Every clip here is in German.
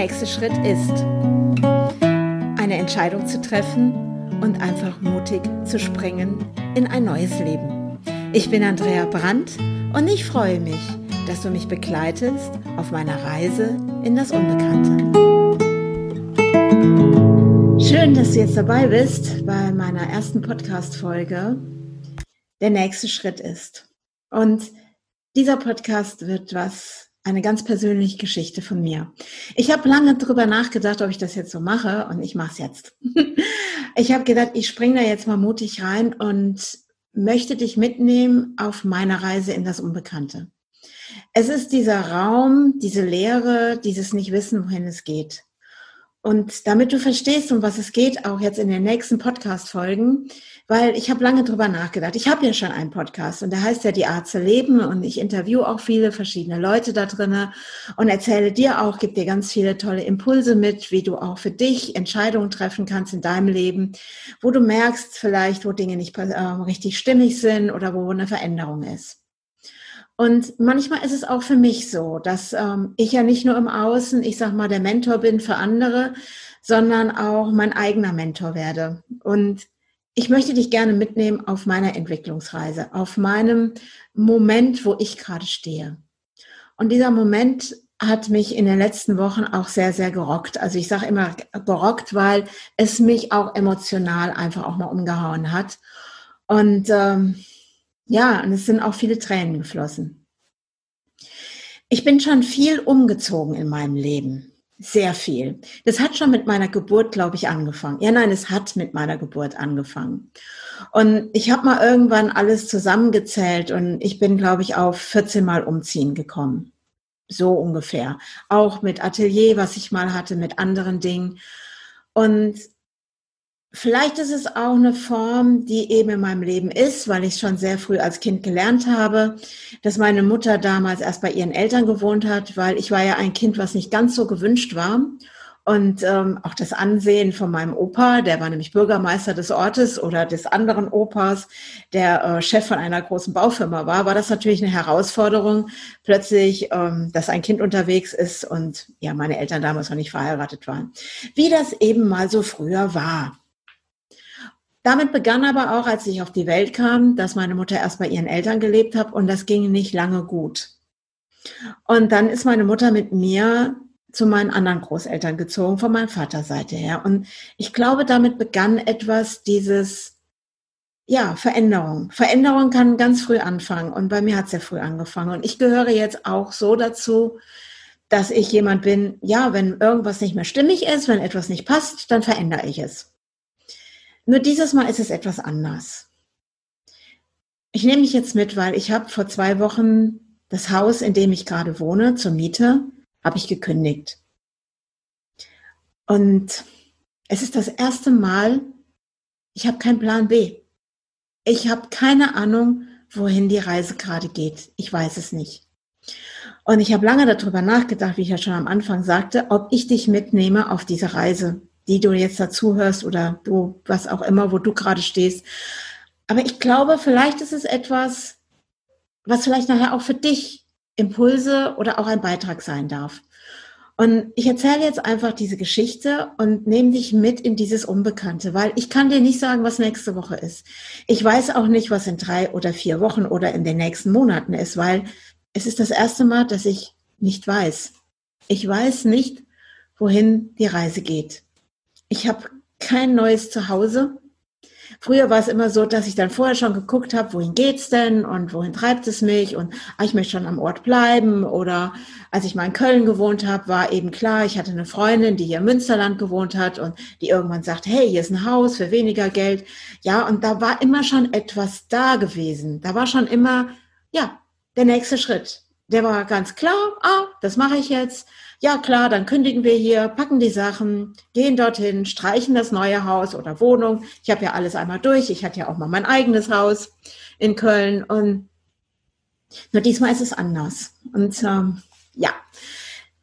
nächste Schritt ist, eine Entscheidung zu treffen und einfach mutig zu springen in ein neues Leben. Ich bin Andrea Brandt und ich freue mich, dass du mich begleitest auf meiner Reise in das Unbekannte. Schön, dass du jetzt dabei bist bei meiner ersten Podcast-Folge. Der nächste Schritt ist. Und dieser Podcast wird was eine ganz persönliche Geschichte von mir. Ich habe lange darüber nachgedacht, ob ich das jetzt so mache und ich mache es jetzt. ich habe gedacht, ich springe da jetzt mal mutig rein und möchte dich mitnehmen auf meiner Reise in das Unbekannte. Es ist dieser Raum, diese Leere, dieses Nicht-Wissen, wohin es geht. Und damit du verstehst, um was es geht, auch jetzt in den nächsten Podcast-Folgen, weil ich habe lange drüber nachgedacht. Ich habe ja schon einen Podcast und der heißt ja Die Art zu leben und ich interviewe auch viele verschiedene Leute da drinnen und erzähle dir auch, gebe dir ganz viele tolle Impulse mit, wie du auch für dich Entscheidungen treffen kannst in deinem Leben, wo du merkst vielleicht, wo Dinge nicht äh, richtig stimmig sind oder wo eine Veränderung ist. Und manchmal ist es auch für mich so, dass ähm, ich ja nicht nur im Außen, ich sag mal, der Mentor bin für andere, sondern auch mein eigener Mentor werde. Und ich möchte dich gerne mitnehmen auf meiner Entwicklungsreise, auf meinem Moment, wo ich gerade stehe. Und dieser Moment hat mich in den letzten Wochen auch sehr, sehr gerockt. Also ich sage immer gerockt, weil es mich auch emotional einfach auch mal umgehauen hat. Und ähm, ja, und es sind auch viele Tränen geflossen. Ich bin schon viel umgezogen in meinem Leben. Sehr viel. Das hat schon mit meiner Geburt, glaube ich, angefangen. Ja, nein, es hat mit meiner Geburt angefangen. Und ich habe mal irgendwann alles zusammengezählt und ich bin, glaube ich, auf 14 Mal umziehen gekommen. So ungefähr. Auch mit Atelier, was ich mal hatte, mit anderen Dingen. Und Vielleicht ist es auch eine Form, die eben in meinem Leben ist, weil ich schon sehr früh als Kind gelernt habe, dass meine Mutter damals erst bei ihren Eltern gewohnt hat, weil ich war ja ein Kind, was nicht ganz so gewünscht war. Und ähm, auch das Ansehen von meinem Opa, der war nämlich Bürgermeister des Ortes oder des anderen Opas, der äh, Chef von einer großen Baufirma war, war das natürlich eine Herausforderung, plötzlich, ähm, dass ein Kind unterwegs ist und ja, meine Eltern damals noch nicht verheiratet waren. Wie das eben mal so früher war. Damit begann aber auch, als ich auf die Welt kam, dass meine Mutter erst bei ihren Eltern gelebt hat und das ging nicht lange gut. Und dann ist meine Mutter mit mir zu meinen anderen Großeltern gezogen, von meiner Vaterseite her. Und ich glaube, damit begann etwas dieses, ja, Veränderung. Veränderung kann ganz früh anfangen und bei mir hat es sehr früh angefangen. Und ich gehöre jetzt auch so dazu, dass ich jemand bin, ja, wenn irgendwas nicht mehr stimmig ist, wenn etwas nicht passt, dann verändere ich es. Nur dieses Mal ist es etwas anders. Ich nehme mich jetzt mit, weil ich habe vor zwei Wochen das Haus, in dem ich gerade wohne, zur Miete, habe ich gekündigt. Und es ist das erste Mal, ich habe keinen Plan B. Ich habe keine Ahnung, wohin die Reise gerade geht. Ich weiß es nicht. Und ich habe lange darüber nachgedacht, wie ich ja schon am Anfang sagte, ob ich dich mitnehme auf diese Reise die du jetzt dazu hörst oder du, was auch immer, wo du gerade stehst. Aber ich glaube, vielleicht ist es etwas, was vielleicht nachher auch für dich Impulse oder auch ein Beitrag sein darf. Und ich erzähle jetzt einfach diese Geschichte und nehme dich mit in dieses Unbekannte, weil ich kann dir nicht sagen, was nächste Woche ist. Ich weiß auch nicht, was in drei oder vier Wochen oder in den nächsten Monaten ist, weil es ist das erste Mal, dass ich nicht weiß. Ich weiß nicht, wohin die Reise geht. Ich habe kein neues Zuhause. Früher war es immer so, dass ich dann vorher schon geguckt habe, wohin geht's denn und wohin treibt es mich und ah, ich möchte schon am Ort bleiben. Oder als ich mal in Köln gewohnt habe, war eben klar, ich hatte eine Freundin, die hier im Münsterland gewohnt hat und die irgendwann sagt, hey, hier ist ein Haus für weniger Geld. Ja, und da war immer schon etwas da gewesen. Da war schon immer, ja, der nächste Schritt. Der war ganz klar, ah, das mache ich jetzt ja klar, dann kündigen wir hier, packen die Sachen, gehen dorthin, streichen das neue Haus oder Wohnung. Ich habe ja alles einmal durch. Ich hatte ja auch mal mein eigenes Haus in Köln und nur diesmal ist es anders. Und ähm, ja,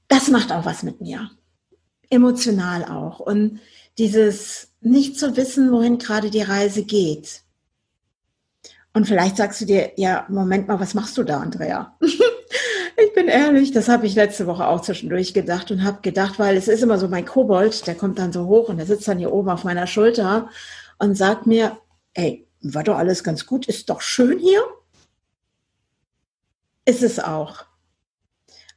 das macht auch was mit mir. Emotional auch. Und dieses nicht zu wissen, wohin gerade die Reise geht. Und vielleicht sagst du dir, ja, Moment mal, was machst du da, Andrea? Ich bin ehrlich, das habe ich letzte Woche auch zwischendurch gedacht und habe gedacht, weil es ist immer so mein Kobold, der kommt dann so hoch und der sitzt dann hier oben auf meiner Schulter und sagt mir, ey, war doch alles ganz gut, ist doch schön hier. Ist es auch.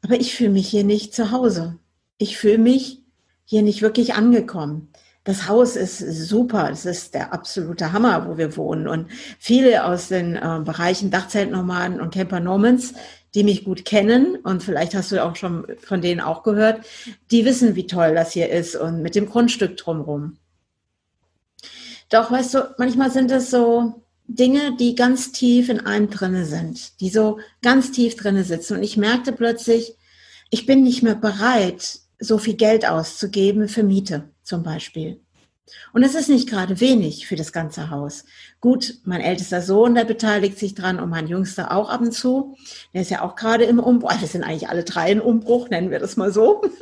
Aber ich fühle mich hier nicht zu Hause. Ich fühle mich hier nicht wirklich angekommen. Das Haus ist super. Es ist der absolute Hammer, wo wir wohnen. Und viele aus den äh, Bereichen Dachzeltnomaden und Camper Normans, die mich gut kennen, und vielleicht hast du auch schon von denen auch gehört, die wissen, wie toll das hier ist und mit dem Grundstück drumherum. Doch, weißt du, manchmal sind es so Dinge, die ganz tief in einem drinne sind, die so ganz tief drinne sitzen. Und ich merkte plötzlich, ich bin nicht mehr bereit, so viel Geld auszugeben für Miete zum Beispiel. Und es ist nicht gerade wenig für das ganze Haus. Gut, mein ältester Sohn, der beteiligt sich dran und mein jüngster auch ab und zu. Der ist ja auch gerade im Umbruch. Wir sind eigentlich alle drei in Umbruch, nennen wir das mal so.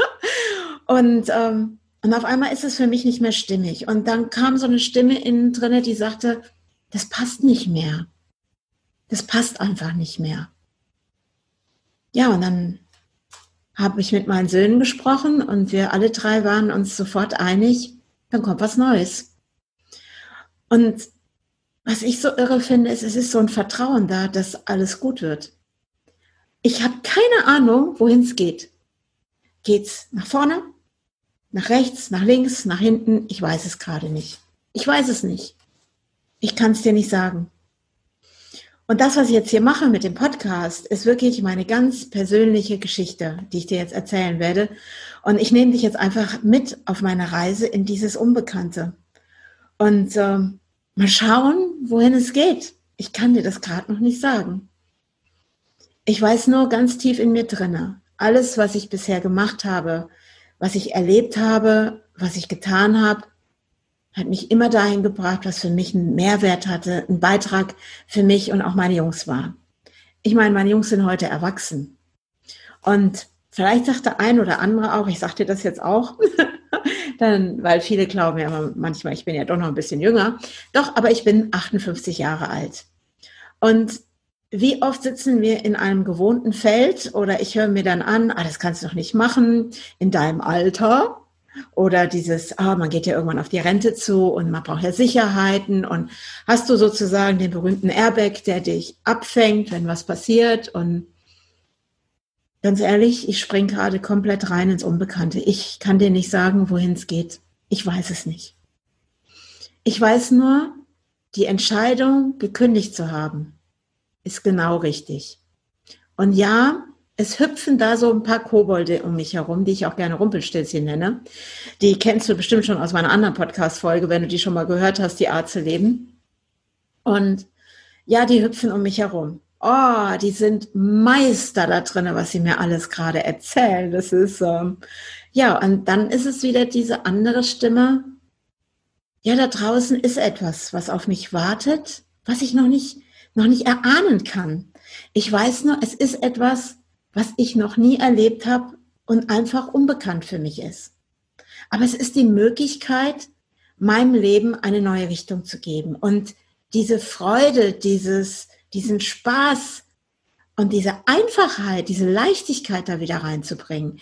Und ähm, und auf einmal ist es für mich nicht mehr stimmig. Und dann kam so eine Stimme innen drinne, die sagte, das passt nicht mehr. Das passt einfach nicht mehr. Ja, und dann habe ich mit meinen Söhnen gesprochen und wir alle drei waren uns sofort einig, dann kommt was Neues. Und was ich so irre finde, ist, es ist so ein Vertrauen da, dass alles gut wird. Ich habe keine Ahnung, wohin es geht. Geht's nach vorne? Nach rechts, nach links, nach hinten, ich weiß es gerade nicht. Ich weiß es nicht. Ich kann es dir nicht sagen. Und das, was ich jetzt hier mache mit dem Podcast, ist wirklich meine ganz persönliche Geschichte, die ich dir jetzt erzählen werde. Und ich nehme dich jetzt einfach mit auf meine Reise in dieses Unbekannte. Und äh, mal schauen, wohin es geht. Ich kann dir das gerade noch nicht sagen. Ich weiß nur ganz tief in mir drinne, alles, was ich bisher gemacht habe, was ich erlebt habe, was ich getan habe, hat mich immer dahin gebracht, was für mich einen Mehrwert hatte, ein Beitrag für mich und auch meine Jungs war. Ich meine, meine Jungs sind heute erwachsen. Und vielleicht sagt der ein oder andere auch, ich sagte das jetzt auch, dann, weil viele glauben ja manchmal, ich bin ja doch noch ein bisschen jünger. Doch, aber ich bin 58 Jahre alt. Und wie oft sitzen wir in einem gewohnten Feld oder ich höre mir dann an, ah, das kannst du doch nicht machen in deinem Alter. Oder dieses, ah, man geht ja irgendwann auf die Rente zu und man braucht ja Sicherheiten und hast du sozusagen den berühmten Airbag, der dich abfängt, wenn was passiert und ganz ehrlich, ich spring gerade komplett rein ins Unbekannte. Ich kann dir nicht sagen, wohin es geht. Ich weiß es nicht. Ich weiß nur, die Entscheidung, gekündigt zu haben, ist genau richtig. Und ja, es hüpfen da so ein paar Kobolde um mich herum, die ich auch gerne Rumpelstilzchen nenne. Die kennst du bestimmt schon aus meiner anderen Podcast-Folge, wenn du die schon mal gehört hast, die Art zu leben. Und ja, die hüpfen um mich herum. Oh, die sind Meister da drin, was sie mir alles gerade erzählen. Das ist, ähm, ja, und dann ist es wieder diese andere Stimme. Ja, da draußen ist etwas, was auf mich wartet, was ich noch nicht noch nicht erahnen kann. Ich weiß nur, es ist etwas, was ich noch nie erlebt habe und einfach unbekannt für mich ist. Aber es ist die Möglichkeit, meinem Leben eine neue Richtung zu geben und diese Freude, dieses, diesen Spaß und diese Einfachheit, diese Leichtigkeit da wieder reinzubringen.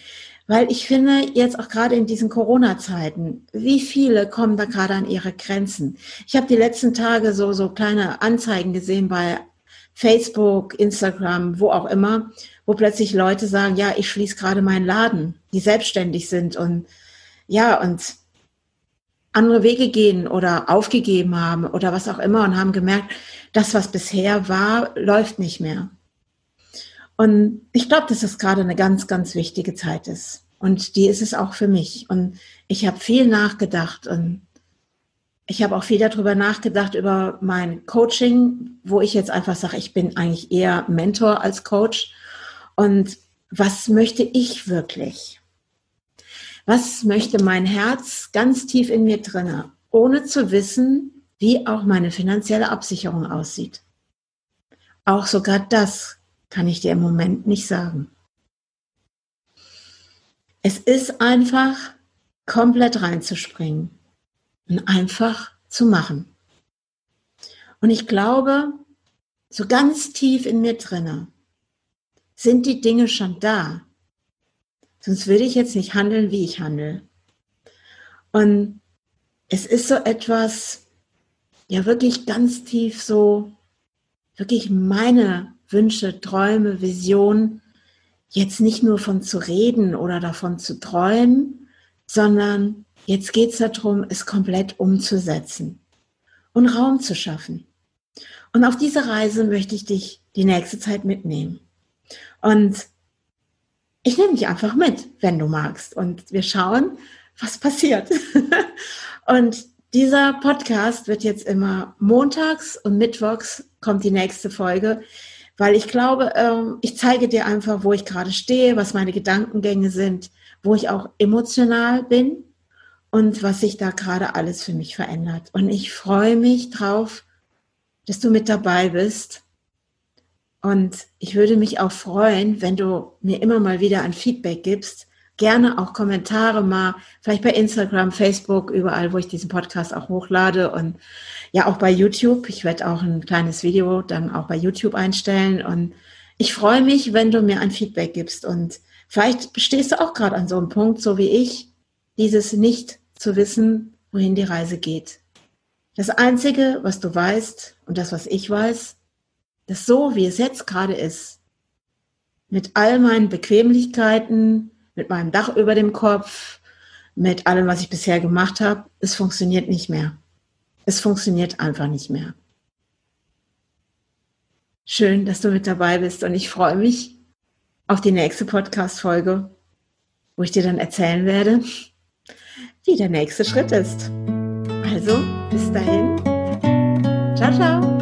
Weil ich finde, jetzt auch gerade in diesen Corona-Zeiten, wie viele kommen da gerade an ihre Grenzen? Ich habe die letzten Tage so, so kleine Anzeigen gesehen bei Facebook, Instagram, wo auch immer, wo plötzlich Leute sagen, ja, ich schließe gerade meinen Laden, die selbstständig sind und ja, und andere Wege gehen oder aufgegeben haben oder was auch immer und haben gemerkt, das, was bisher war, läuft nicht mehr. Und ich glaube, dass das gerade eine ganz, ganz wichtige Zeit ist. Und die ist es auch für mich. Und ich habe viel nachgedacht und ich habe auch viel darüber nachgedacht, über mein Coaching, wo ich jetzt einfach sage, ich bin eigentlich eher Mentor als Coach. Und was möchte ich wirklich? Was möchte mein Herz ganz tief in mir drinne, ohne zu wissen, wie auch meine finanzielle Absicherung aussieht? Auch sogar das kann ich dir im Moment nicht sagen. Es ist einfach, komplett reinzuspringen und einfach zu machen. Und ich glaube, so ganz tief in mir drinne, sind die Dinge schon da. Sonst würde ich jetzt nicht handeln, wie ich handle. Und es ist so etwas, ja wirklich ganz tief so, wirklich meine Wünsche, Träume, Visionen, jetzt nicht nur von zu reden oder davon zu träumen, sondern jetzt geht es darum, es komplett umzusetzen und Raum zu schaffen. Und auf diese Reise möchte ich dich die nächste Zeit mitnehmen. Und ich nehme dich einfach mit, wenn du magst. Und wir schauen, was passiert. und dieser Podcast wird jetzt immer montags und mittwochs kommt die nächste Folge, weil ich glaube, ähm, ich zeige dir einfach, wo ich gerade stehe, was meine Gedankengänge sind, wo ich auch emotional bin und was sich da gerade alles für mich verändert. Und ich freue mich drauf, dass du mit dabei bist und ich würde mich auch freuen, wenn du mir immer mal wieder ein Feedback gibst. Gerne auch Kommentare mal, vielleicht bei Instagram, Facebook, überall, wo ich diesen Podcast auch hochlade und ja auch bei YouTube. Ich werde auch ein kleines Video dann auch bei YouTube einstellen und ich freue mich, wenn du mir ein Feedback gibst und vielleicht stehst du auch gerade an so einem Punkt, so wie ich, dieses nicht zu wissen, wohin die Reise geht. Das Einzige, was du weißt und das, was ich weiß, dass so, wie es jetzt gerade ist, mit all meinen Bequemlichkeiten, mit meinem Dach über dem Kopf, mit allem, was ich bisher gemacht habe, es funktioniert nicht mehr. Es funktioniert einfach nicht mehr. Schön, dass du mit dabei bist und ich freue mich auf die nächste Podcast-Folge, wo ich dir dann erzählen werde, wie der nächste Schritt ist. Also, bis dahin. Ciao, ciao.